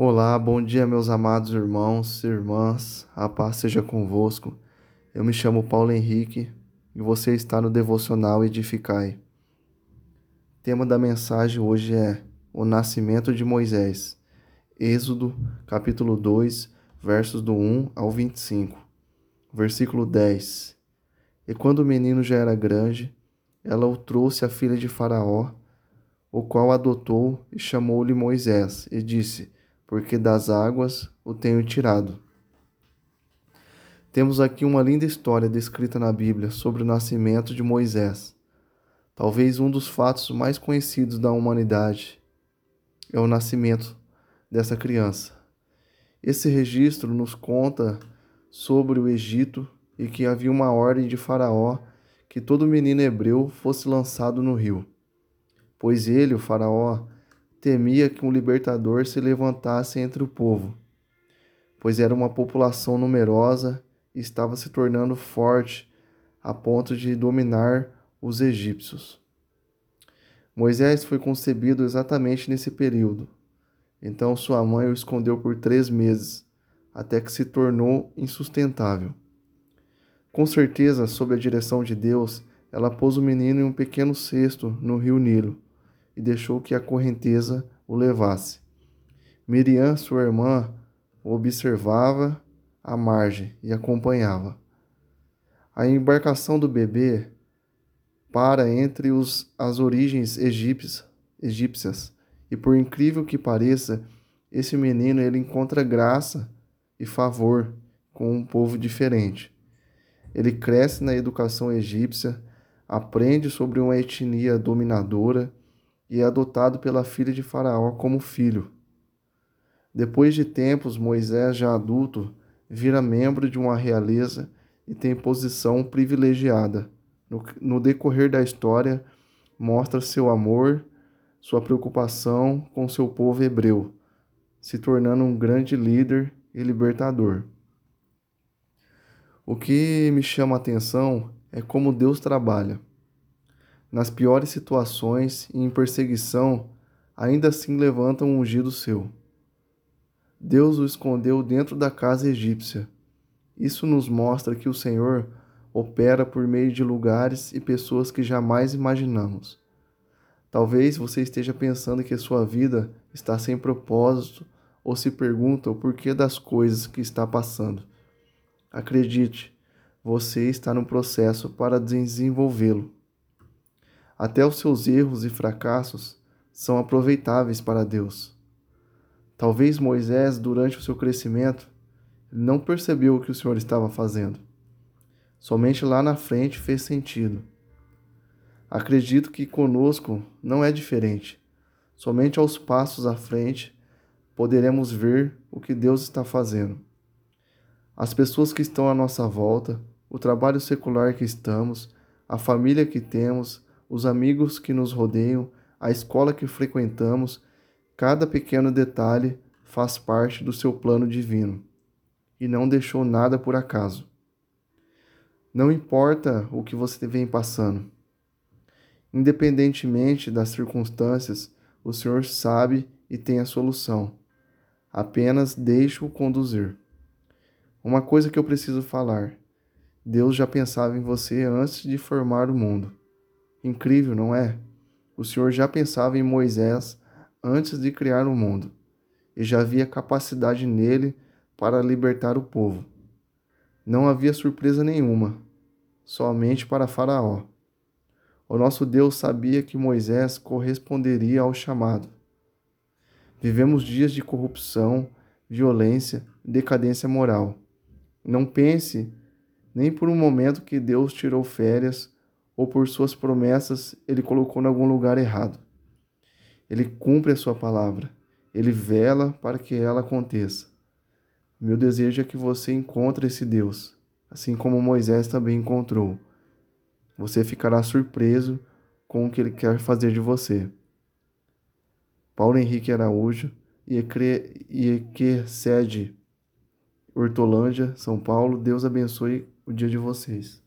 Olá, bom dia, meus amados irmãos e irmãs, a paz seja convosco. Eu me chamo Paulo Henrique e você está no Devocional Edificai. O tema da mensagem hoje é o nascimento de Moisés. Êxodo, capítulo 2, versos do 1 ao 25. Versículo 10. E quando o menino já era grande, ela o trouxe à filha de Faraó, o qual adotou e chamou-lhe Moisés, e disse: porque das águas o tenho tirado. Temos aqui uma linda história descrita na Bíblia sobre o nascimento de Moisés. Talvez um dos fatos mais conhecidos da humanidade é o nascimento dessa criança. Esse registro nos conta sobre o Egito e que havia uma ordem de Faraó que todo menino hebreu fosse lançado no rio, pois ele, o Faraó, temia que um libertador se levantasse entre o povo, pois era uma população numerosa e estava se tornando forte a ponto de dominar os egípcios. Moisés foi concebido exatamente nesse período. Então sua mãe o escondeu por três meses, até que se tornou insustentável. Com certeza, sob a direção de Deus, ela pôs o menino em um pequeno cesto no rio Nilo e deixou que a correnteza o levasse. Miriam, sua irmã, o observava à margem e acompanhava. A embarcação do bebê para entre os, as origens egípcias, egípcias, e por incrível que pareça, esse menino ele encontra graça e favor com um povo diferente. Ele cresce na educação egípcia, aprende sobre uma etnia dominadora e é adotado pela filha de Faraó como filho. Depois de tempos, Moisés, já adulto, vira membro de uma realeza e tem posição privilegiada. No, no decorrer da história, mostra seu amor, sua preocupação com seu povo hebreu, se tornando um grande líder e libertador. O que me chama a atenção é como Deus trabalha nas piores situações e em perseguição, ainda assim levanta um ungido seu. Deus o escondeu dentro da casa egípcia. Isso nos mostra que o Senhor opera por meio de lugares e pessoas que jamais imaginamos. Talvez você esteja pensando que sua vida está sem propósito ou se pergunta o porquê das coisas que está passando. Acredite, você está no processo para desenvolvê-lo. Até os seus erros e fracassos são aproveitáveis para Deus. Talvez Moisés, durante o seu crescimento, não percebeu o que o Senhor estava fazendo. Somente lá na frente fez sentido. Acredito que conosco não é diferente. Somente aos passos à frente poderemos ver o que Deus está fazendo. As pessoas que estão à nossa volta, o trabalho secular que estamos, a família que temos, os amigos que nos rodeiam, a escola que frequentamos, cada pequeno detalhe faz parte do seu plano divino e não deixou nada por acaso. Não importa o que você vem passando, independentemente das circunstâncias, o Senhor sabe e tem a solução. Apenas deixe-o conduzir. Uma coisa que eu preciso falar: Deus já pensava em você antes de formar o mundo. Incrível, não é? O Senhor já pensava em Moisés antes de criar o mundo e já havia capacidade nele para libertar o povo. Não havia surpresa nenhuma, somente para Faraó. O nosso Deus sabia que Moisés corresponderia ao chamado. Vivemos dias de corrupção, violência, decadência moral. Não pense nem por um momento que Deus tirou férias ou por suas promessas ele colocou em algum lugar errado. Ele cumpre a sua palavra, ele vela para que ela aconteça. Meu desejo é que você encontre esse Deus, assim como Moisés também encontrou. Você ficará surpreso com o que ele quer fazer de você. Paulo Henrique Araújo, e que sede Hortolândia, São Paulo. Deus abençoe o dia de vocês.